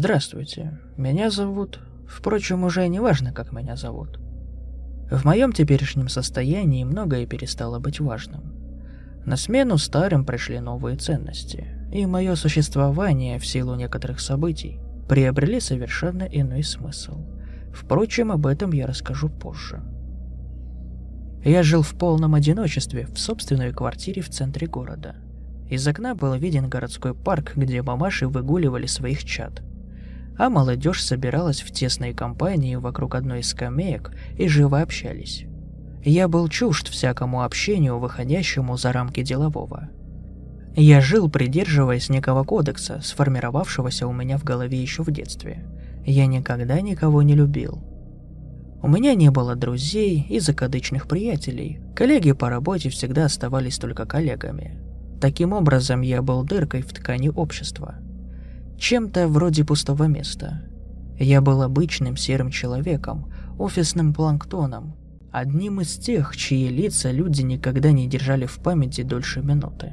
Здравствуйте, меня зовут... Впрочем, уже не важно, как меня зовут. В моем теперешнем состоянии многое перестало быть важным. На смену старым пришли новые ценности, и мое существование в силу некоторых событий приобрели совершенно иной смысл. Впрочем, об этом я расскажу позже. Я жил в полном одиночестве в собственной квартире в центре города. Из окна был виден городской парк, где мамаши выгуливали своих чад – а молодежь собиралась в тесной компании вокруг одной из скамеек и живо общались. Я был чужд всякому общению, выходящему за рамки делового. Я жил, придерживаясь некого кодекса, сформировавшегося у меня в голове еще в детстве. Я никогда никого не любил. У меня не было друзей и закадычных приятелей. Коллеги по работе всегда оставались только коллегами. Таким образом, я был дыркой в ткани общества – чем-то вроде пустого места. Я был обычным серым человеком, офисным планктоном, одним из тех, чьи лица люди никогда не держали в памяти дольше минуты.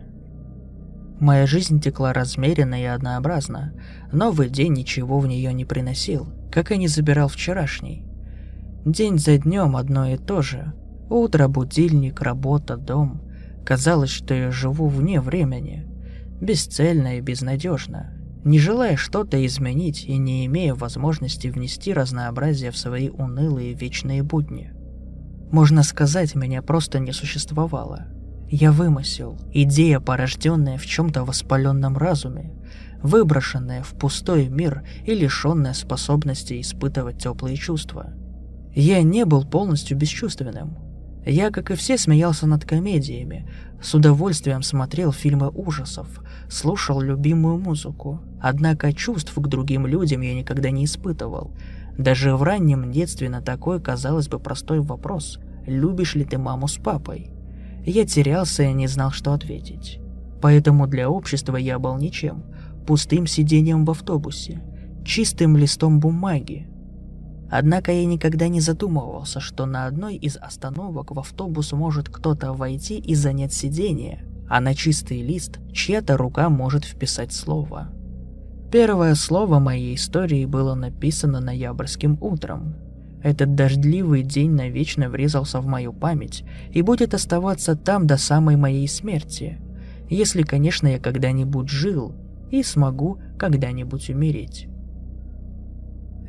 Моя жизнь текла размеренно и однообразно. Новый день ничего в нее не приносил, как и не забирал вчерашний. День за днем одно и то же. Утро, будильник, работа, дом. Казалось, что я живу вне времени. Бесцельно и безнадежно не желая что-то изменить и не имея возможности внести разнообразие в свои унылые вечные будни. Можно сказать, меня просто не существовало. Я вымысел, идея, порожденная в чем-то воспаленном разуме, выброшенная в пустой мир и лишенная способности испытывать теплые чувства. Я не был полностью бесчувственным. Я, как и все, смеялся над комедиями, с удовольствием смотрел фильмы ужасов, слушал любимую музыку. Однако чувств к другим людям я никогда не испытывал. Даже в раннем детстве на такой, казалось бы, простой вопрос «Любишь ли ты маму с папой?» Я терялся и не знал, что ответить. Поэтому для общества я был ничем, пустым сидением в автобусе, чистым листом бумаги. Однако я никогда не задумывался, что на одной из остановок в автобус может кто-то войти и занять сиденье, а на чистый лист чья-то рука может вписать слово. Первое слово моей истории было написано ноябрьским утром. Этот дождливый день навечно врезался в мою память и будет оставаться там до самой моей смерти, если, конечно, я когда-нибудь жил и смогу когда-нибудь умереть.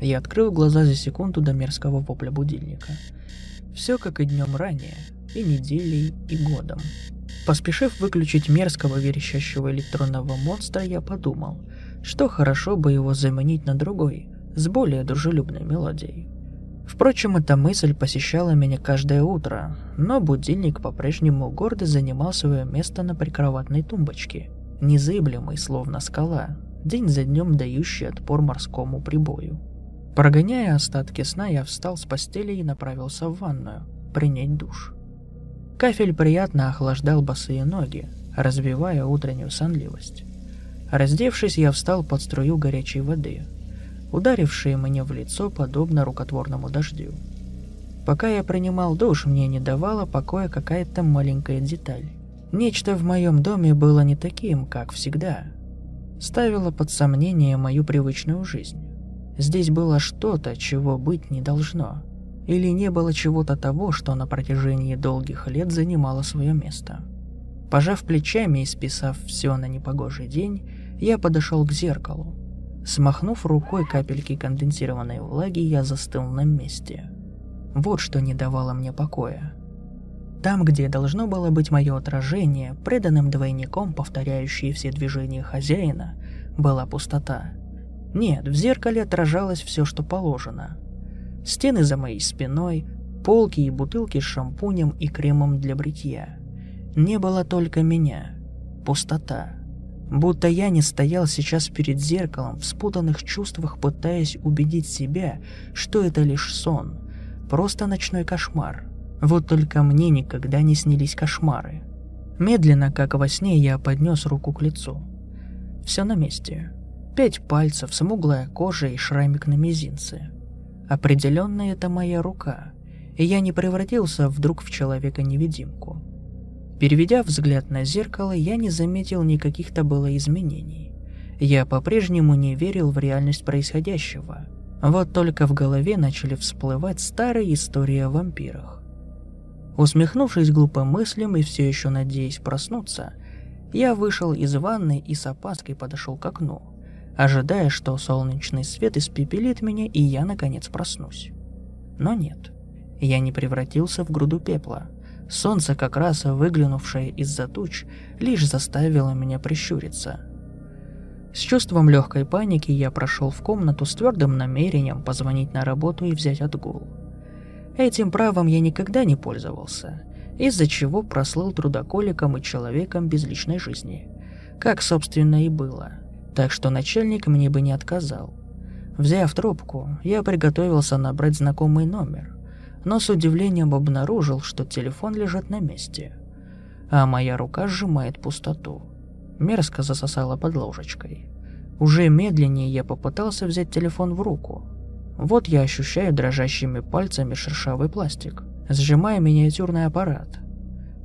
Я открыл глаза за секунду до мерзкого вопля будильника. Все как и днем ранее, и неделей, и годом. Поспешив выключить мерзкого верещащего электронного монстра, я подумал, что хорошо бы его заменить на другой, с более дружелюбной мелодией. Впрочем, эта мысль посещала меня каждое утро, но будильник по-прежнему гордо занимал свое место на прикроватной тумбочке, незыблемый, словно скала, день за днем дающий отпор морскому прибою. Прогоняя остатки сна, я встал с постели и направился в ванную, принять душ. Кафель приятно охлаждал босые ноги, развивая утреннюю сонливость. Раздевшись, я встал под струю горячей воды, ударившей мне в лицо подобно рукотворному дождю. Пока я принимал душ, мне не давала покоя какая-то маленькая деталь. Нечто в моем доме было не таким, как всегда. Ставило под сомнение мою привычную жизнь. Здесь было что-то, чего быть не должно. Или не было чего-то того, что на протяжении долгих лет занимало свое место. Пожав плечами и списав все на непогожий день, я подошел к зеркалу. Смахнув рукой капельки конденсированной влаги, я застыл на месте. Вот что не давало мне покоя. Там, где должно было быть мое отражение, преданным двойником, повторяющие все движения хозяина, была пустота. Нет, в зеркале отражалось все, что положено. Стены за моей спиной, полки и бутылки с шампунем и кремом для бритья. Не было только меня. Пустота. Будто я не стоял сейчас перед зеркалом, в спутанных чувствах пытаясь убедить себя, что это лишь сон. Просто ночной кошмар. Вот только мне никогда не снились кошмары. Медленно, как во сне, я поднес руку к лицу. Все на месте. Пять пальцев, смуглая кожа и шрамик на мизинце. Определенно это моя рука, и я не превратился вдруг в человека-невидимку. Переведя взгляд на зеркало, я не заметил никаких-то было изменений. Я по-прежнему не верил в реальность происходящего. Вот только в голове начали всплывать старые истории о вампирах. Усмехнувшись глупым мыслям и все еще надеясь проснуться, я вышел из ванны и с опаской подошел к окну, ожидая, что солнечный свет испепелит меня и я наконец проснусь. Но нет, я не превратился в груду пепла – Солнце, как раз выглянувшее из-за туч, лишь заставило меня прищуриться. С чувством легкой паники я прошел в комнату с твердым намерением позвонить на работу и взять отгул. Этим правом я никогда не пользовался, из-за чего прослыл трудоколиком и человеком без личной жизни. Как, собственно, и было. Так что начальник мне бы не отказал. Взяв трубку, я приготовился набрать знакомый номер но с удивлением обнаружил, что телефон лежит на месте, а моя рука сжимает пустоту. Мерзко засосала под ложечкой. Уже медленнее я попытался взять телефон в руку. Вот я ощущаю дрожащими пальцами шершавый пластик, сжимая миниатюрный аппарат.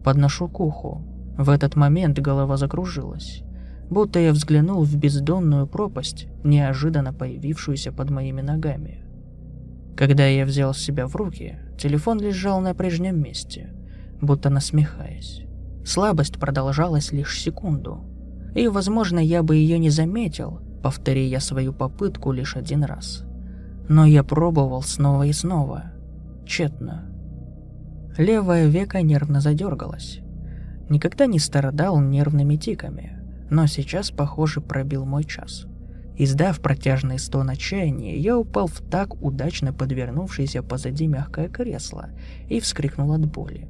Подношу к уху. В этот момент голова закружилась, будто я взглянул в бездонную пропасть, неожиданно появившуюся под моими ногами. Когда я взял себя в руки, телефон лежал на прежнем месте, будто насмехаясь. Слабость продолжалась лишь секунду. И, возможно, я бы ее не заметил, повтори я свою попытку лишь один раз. Но я пробовал снова и снова. Тщетно. Левое веко нервно задергалось. Никогда не страдал нервными тиками, но сейчас, похоже, пробил мой час. Издав протяжный стон отчаяния, я упал в так удачно подвернувшееся позади мягкое кресло и вскрикнул от боли.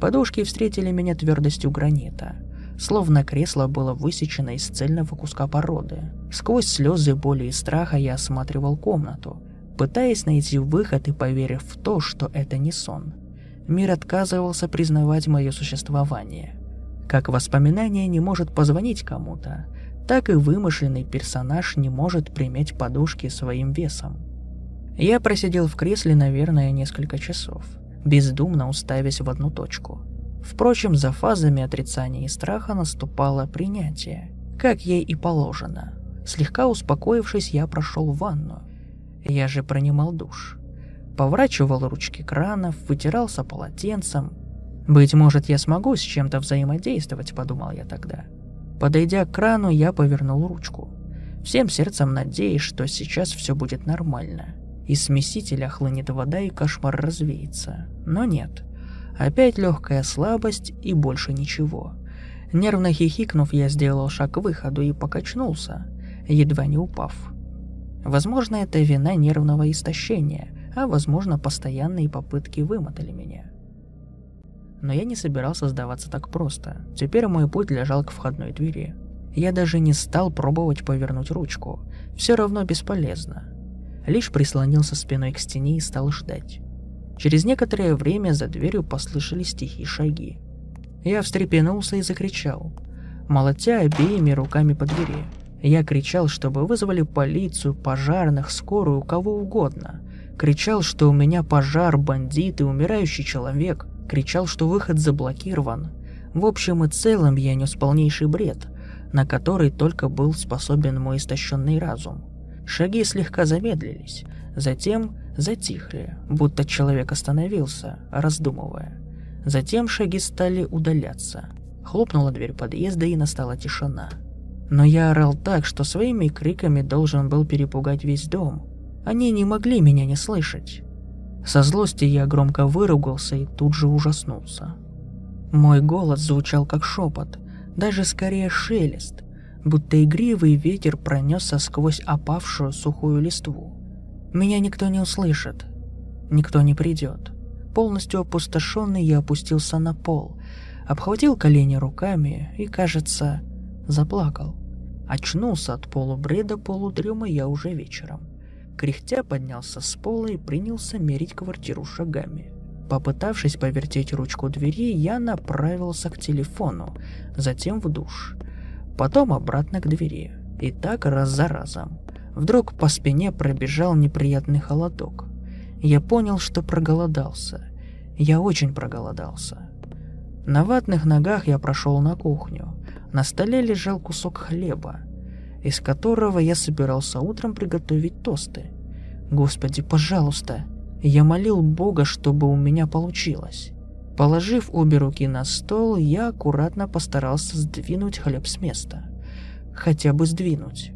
Подушки встретили меня твердостью гранита, словно кресло было высечено из цельного куска породы. Сквозь слезы боли и страха я осматривал комнату, пытаясь найти выход и поверив в то, что это не сон. Мир отказывался признавать мое существование. Как воспоминание не может позвонить кому-то, так и вымышленный персонаж не может приметь подушки своим весом. Я просидел в кресле, наверное, несколько часов, бездумно уставясь в одну точку. Впрочем, за фазами отрицания и страха наступало принятие, как ей и положено. Слегка успокоившись, я прошел в ванну. Я же принимал душ. Поворачивал ручки кранов, вытирался полотенцем. «Быть может, я смогу с чем-то взаимодействовать», — подумал я тогда. Подойдя к крану, я повернул ручку. Всем сердцем надеясь, что сейчас все будет нормально. Из смесителя хлынет вода и кошмар развеется. Но нет. Опять легкая слабость и больше ничего. Нервно хихикнув, я сделал шаг к выходу и покачнулся, едва не упав. Возможно, это вина нервного истощения, а возможно, постоянные попытки вымотали меня. Но я не собирался сдаваться так просто. Теперь мой путь лежал к входной двери. Я даже не стал пробовать повернуть ручку. Все равно бесполезно. Лишь прислонился спиной к стене и стал ждать. Через некоторое время за дверью послышались тихие шаги. Я встрепенулся и закричал, молотя обеими руками по двери. Я кричал, чтобы вызвали полицию, пожарных, скорую, кого угодно. Кричал, что у меня пожар, бандиты, умирающий человек – кричал, что выход заблокирован. В общем и целом я нес полнейший бред, на который только был способен мой истощенный разум. Шаги слегка замедлились, затем затихли, будто человек остановился, раздумывая. Затем шаги стали удаляться. Хлопнула дверь подъезда и настала тишина. Но я орал так, что своими криками должен был перепугать весь дом. Они не могли меня не слышать. Со злости я громко выругался и тут же ужаснулся. Мой голос звучал как шепот, даже скорее шелест, будто игривый ветер пронесся сквозь опавшую сухую листву. Меня никто не услышит, никто не придет. Полностью опустошенный я опустился на пол, обхватил колени руками и, кажется, заплакал. Очнулся от полубреда полудрема я уже вечером. Кряхтя поднялся с пола и принялся мерить квартиру шагами. Попытавшись повертеть ручку двери, я направился к телефону, затем в душ, потом обратно к двери. И так раз за разом. Вдруг по спине пробежал неприятный холодок. Я понял, что проголодался. Я очень проголодался. На ватных ногах я прошел на кухню. На столе лежал кусок хлеба, из которого я собирался утром приготовить тосты. Господи, пожалуйста, я молил Бога, чтобы у меня получилось. Положив обе руки на стол, я аккуратно постарался сдвинуть хлеб с места. Хотя бы сдвинуть.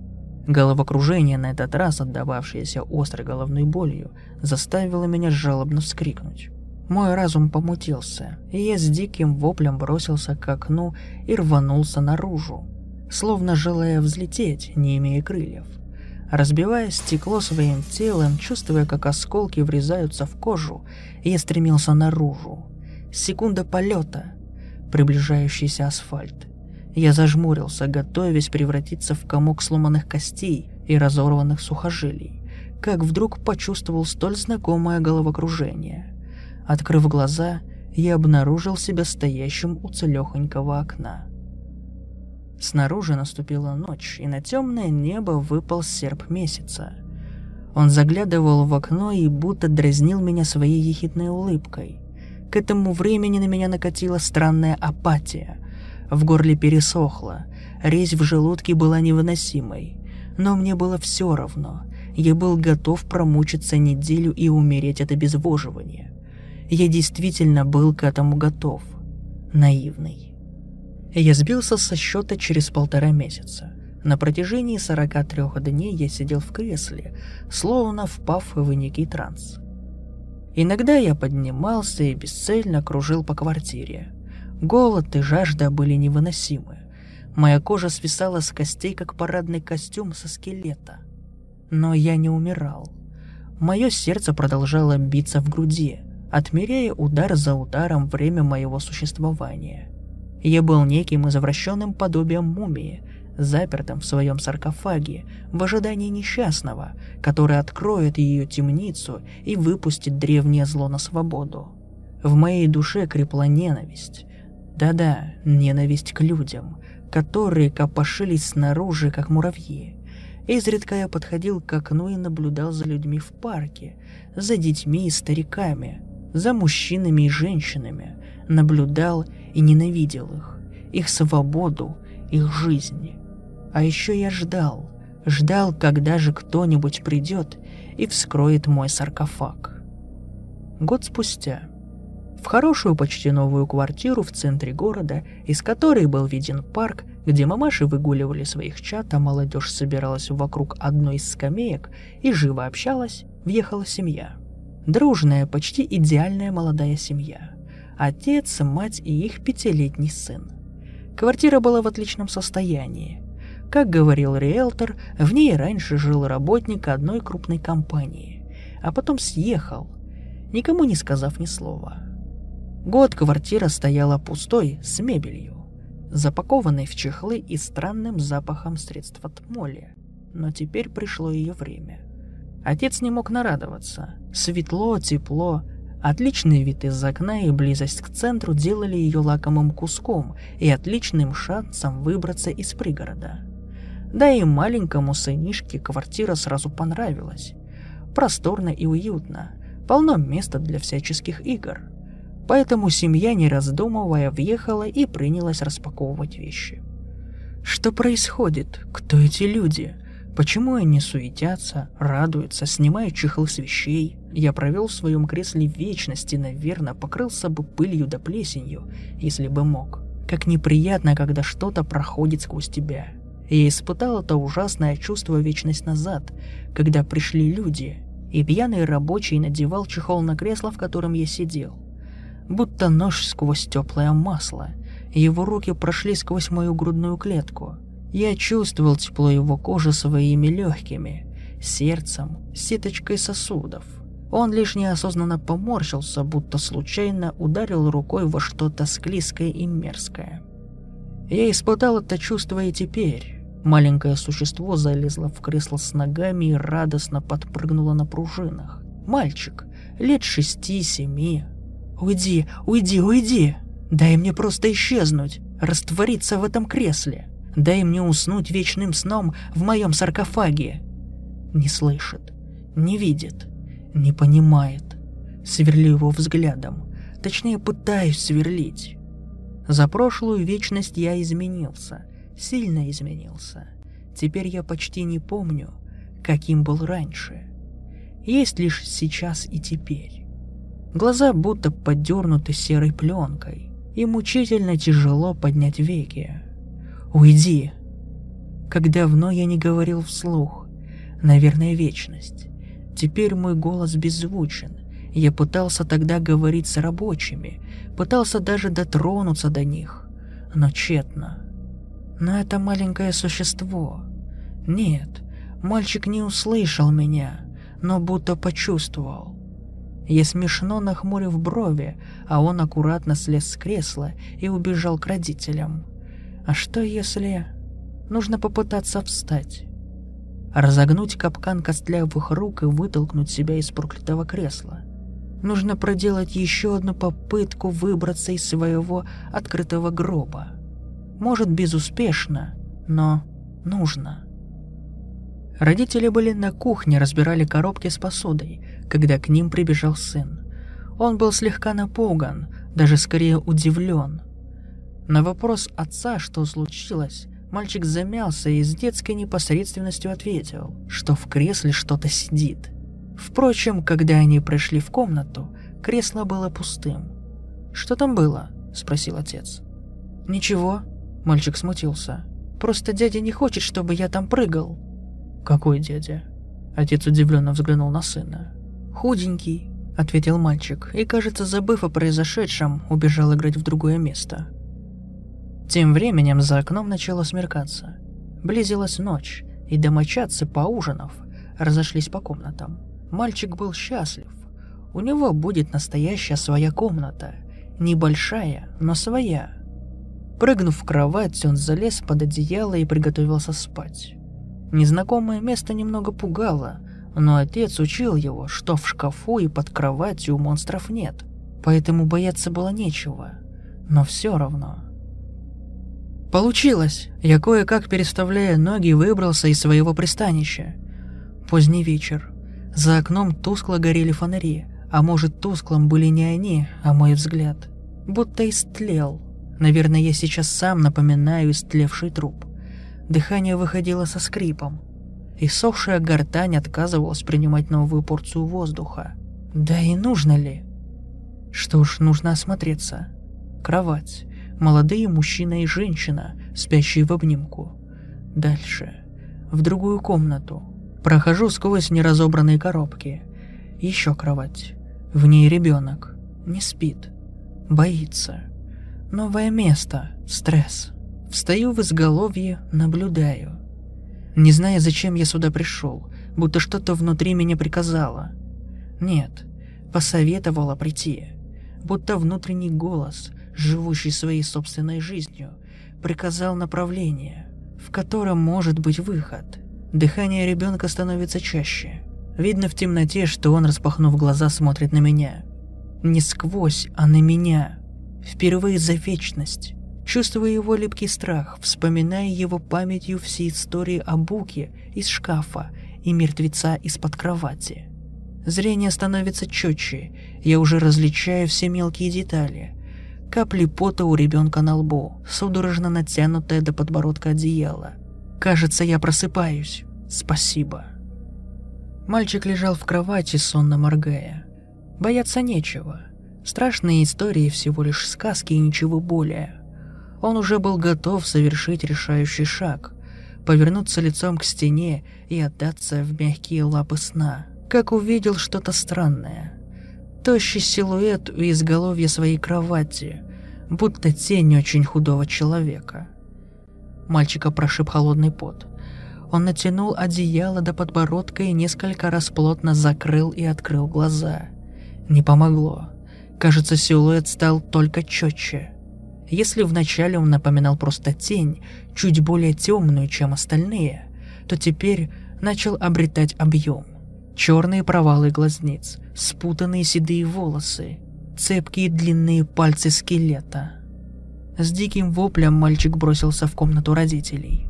Головокружение, на этот раз отдававшееся острой головной болью, заставило меня жалобно вскрикнуть. Мой разум помутился, и я с диким воплем бросился к окну и рванулся наружу, словно желая взлететь, не имея крыльев. Разбивая стекло своим телом, чувствуя, как осколки врезаются в кожу, я стремился наружу. Секунда полета, приближающийся асфальт. Я зажмурился, готовясь превратиться в комок сломанных костей и разорванных сухожилий, как вдруг почувствовал столь знакомое головокружение. Открыв глаза, я обнаружил себя стоящим у целехонького окна. Снаружи наступила ночь, и на темное небо выпал серп месяца. Он заглядывал в окно и будто дразнил меня своей ехидной улыбкой. К этому времени на меня накатила странная апатия. В горле пересохло, резь в желудке была невыносимой. Но мне было все равно. Я был готов промучиться неделю и умереть от обезвоживания. Я действительно был к этому готов. Наивный. Я сбился со счета через полтора месяца. На протяжении 43 дней я сидел в кресле, словно впав в некий транс. Иногда я поднимался и бесцельно кружил по квартире. Голод и жажда были невыносимы. Моя кожа свисала с костей, как парадный костюм со скелета. Но я не умирал. Мое сердце продолжало биться в груди, отмеряя удар за ударом время моего существования. Я был неким извращенным подобием мумии, запертым в своем саркофаге, в ожидании несчастного, который откроет ее темницу и выпустит древнее зло на свободу. В моей душе крепла ненависть, да-да, ненависть к людям, которые копошились снаружи, как муравьи. Изредка я подходил к окну и наблюдал за людьми в парке, за детьми и стариками, за мужчинами и женщинами, наблюдал и ненавидел их, их свободу, их жизни. А еще я ждал, ждал, когда же кто-нибудь придет и вскроет мой саркофаг. Год спустя – в хорошую почти новую квартиру в центре города, из которой был виден парк, где мамаши выгуливали своих чат, а молодежь собиралась вокруг одной из скамеек и живо общалась, въехала семья. Дружная, почти идеальная молодая семья. Отец, мать и их пятилетний сын. Квартира была в отличном состоянии. Как говорил риэлтор, в ней раньше жил работник одной крупной компании, а потом съехал, никому не сказав ни слова. Год квартира стояла пустой, с мебелью, запакованной в чехлы и странным запахом средств от моли. Но теперь пришло ее время. Отец не мог нарадоваться. Светло, тепло, отличный вид из окна и близость к центру делали ее лакомым куском и отличным шансом выбраться из пригорода. Да и маленькому сынишке квартира сразу понравилась. Просторно и уютно, полно места для всяческих игр – Поэтому семья, не раздумывая, въехала и принялась распаковывать вещи. Что происходит? Кто эти люди? Почему они суетятся, радуются, снимают чехлы с вещей? Я провел в своем кресле вечности, наверное, покрылся бы пылью да плесенью, если бы мог. Как неприятно, когда что-то проходит сквозь тебя. Я испытал это ужасное чувство вечность назад, когда пришли люди, и пьяный рабочий надевал чехол на кресло, в котором я сидел будто нож сквозь теплое масло. Его руки прошли сквозь мою грудную клетку. Я чувствовал тепло его кожи своими легкими, сердцем, сеточкой сосудов. Он лишь неосознанно поморщился, будто случайно ударил рукой во что-то склизкое и мерзкое. Я испытал это чувство и теперь. Маленькое существо залезло в кресло с ногами и радостно подпрыгнуло на пружинах. Мальчик, лет шести-семи. «Уйди, уйди, уйди! Дай мне просто исчезнуть, раствориться в этом кресле!» Дай мне уснуть вечным сном в моем саркофаге. Не слышит, не видит, не понимает. Сверлю его взглядом. Точнее, пытаюсь сверлить. За прошлую вечность я изменился. Сильно изменился. Теперь я почти не помню, каким был раньше. Есть лишь сейчас и теперь. Глаза будто подернуты серой пленкой, и мучительно тяжело поднять веки. Уйди. Как давно я не говорил вслух. Наверное, вечность. Теперь мой голос беззвучен. Я пытался тогда говорить с рабочими, пытался даже дотронуться до них, но тщетно. Но это маленькое существо. Нет, мальчик не услышал меня, но будто почувствовал. Я смешно нахмурив брови, а он аккуратно слез с кресла и убежал к родителям. А что если... Нужно попытаться встать. Разогнуть капкан костлявых рук и вытолкнуть себя из проклятого кресла. Нужно проделать еще одну попытку выбраться из своего открытого гроба. Может, безуспешно, но нужно. Родители были на кухне, разбирали коробки с посудой, когда к ним прибежал сын. Он был слегка напуган, даже скорее удивлен – на вопрос отца, что случилось, мальчик замялся и с детской непосредственностью ответил, что в кресле что-то сидит. Впрочем, когда они пришли в комнату, кресло было пустым. «Что там было?» – спросил отец. «Ничего», – мальчик смутился. «Просто дядя не хочет, чтобы я там прыгал». «Какой дядя?» Отец удивленно взглянул на сына. «Худенький», — ответил мальчик, и, кажется, забыв о произошедшем, убежал играть в другое место. Тем временем за окном начало смеркаться. Близилась ночь, и домочадцы, поужинав, разошлись по комнатам. Мальчик был счастлив. У него будет настоящая своя комната. Небольшая, но своя. Прыгнув в кровать, он залез под одеяло и приготовился спать. Незнакомое место немного пугало, но отец учил его, что в шкафу и под кроватью монстров нет, поэтому бояться было нечего. Но все равно Получилось! Я кое-как, переставляя ноги, выбрался из своего пристанища. Поздний вечер. За окном тускло горели фонари, а может тусклым были не они, а мой взгляд. Будто истлел. Наверное, я сейчас сам напоминаю истлевший труп. Дыхание выходило со скрипом. И сохшая гортань отказывалась принимать новую порцию воздуха. Да и нужно ли? Что ж, нужно осмотреться. Кровать молодые мужчина и женщина, спящие в обнимку. Дальше. В другую комнату. Прохожу сквозь неразобранные коробки. Еще кровать. В ней ребенок. Не спит. Боится. Новое место. Стресс. Встаю в изголовье, наблюдаю. Не зная, зачем я сюда пришел, будто что-то внутри меня приказало. Нет, посоветовала прийти. Будто внутренний голос, живущий своей собственной жизнью, приказал направление, в котором может быть выход. Дыхание ребенка становится чаще. Видно в темноте, что он, распахнув глаза, смотрит на меня. Не сквозь, а на меня. Впервые за вечность. Чувствую его липкий страх, вспоминая его памятью все истории о Буке из шкафа и мертвеца из-под кровати. Зрение становится четче, я уже различаю все мелкие детали, Капли пота у ребенка на лбу, судорожно натянутое до подбородка одеяло. Кажется, я просыпаюсь. Спасибо. Мальчик лежал в кровати, сонно моргая. Бояться нечего. Страшные истории всего лишь сказки и ничего более. Он уже был готов совершить решающий шаг, повернуться лицом к стене и отдаться в мягкие лапы сна, как увидел что-то странное – тощий силуэт у изголовья своей кровати, будто тень очень худого человека. Мальчика прошиб холодный пот. Он натянул одеяло до подбородка и несколько раз плотно закрыл и открыл глаза. Не помогло. Кажется, силуэт стал только четче. Если вначале он напоминал просто тень, чуть более темную, чем остальные, то теперь начал обретать объем. Черные провалы глазниц, спутанные седые волосы, цепкие длинные пальцы скелета. С диким воплем мальчик бросился в комнату родителей.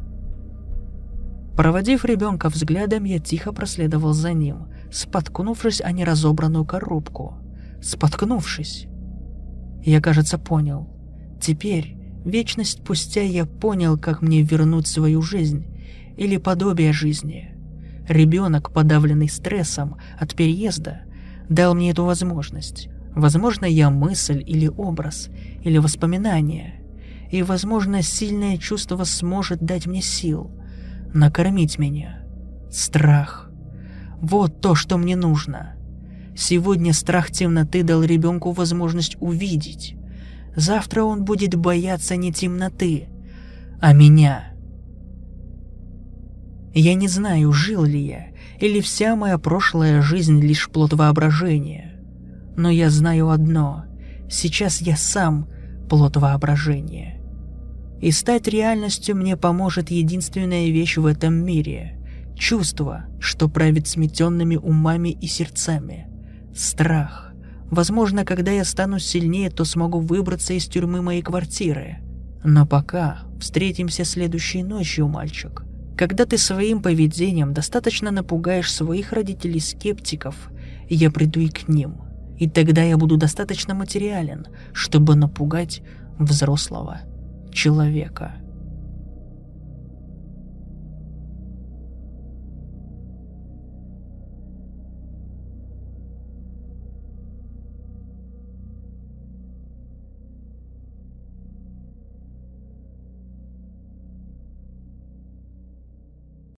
Проводив ребенка взглядом, я тихо проследовал за ним, споткнувшись о неразобранную коробку. Споткнувшись. Я, кажется, понял. Теперь, вечность спустя, я понял, как мне вернуть свою жизнь или подобие жизни. Ребенок, подавленный стрессом от переезда, дал мне эту возможность. Возможно, я мысль или образ, или воспоминание. И, возможно, сильное чувство сможет дать мне сил, накормить меня. Страх. Вот то, что мне нужно. Сегодня страх темноты дал ребенку возможность увидеть. Завтра он будет бояться не темноты, а меня. Я не знаю, жил ли я, или вся моя прошлая жизнь лишь плод воображения. Но я знаю одно. Сейчас я сам плод воображения. И стать реальностью мне поможет единственная вещь в этом мире — чувство, что правит сметенными умами и сердцами. Страх. Возможно, когда я стану сильнее, то смогу выбраться из тюрьмы моей квартиры. Но пока встретимся следующей ночью, мальчик. Когда ты своим поведением достаточно напугаешь своих родителей-скептиков, я приду и к ним — и тогда я буду достаточно материален, чтобы напугать взрослого человека.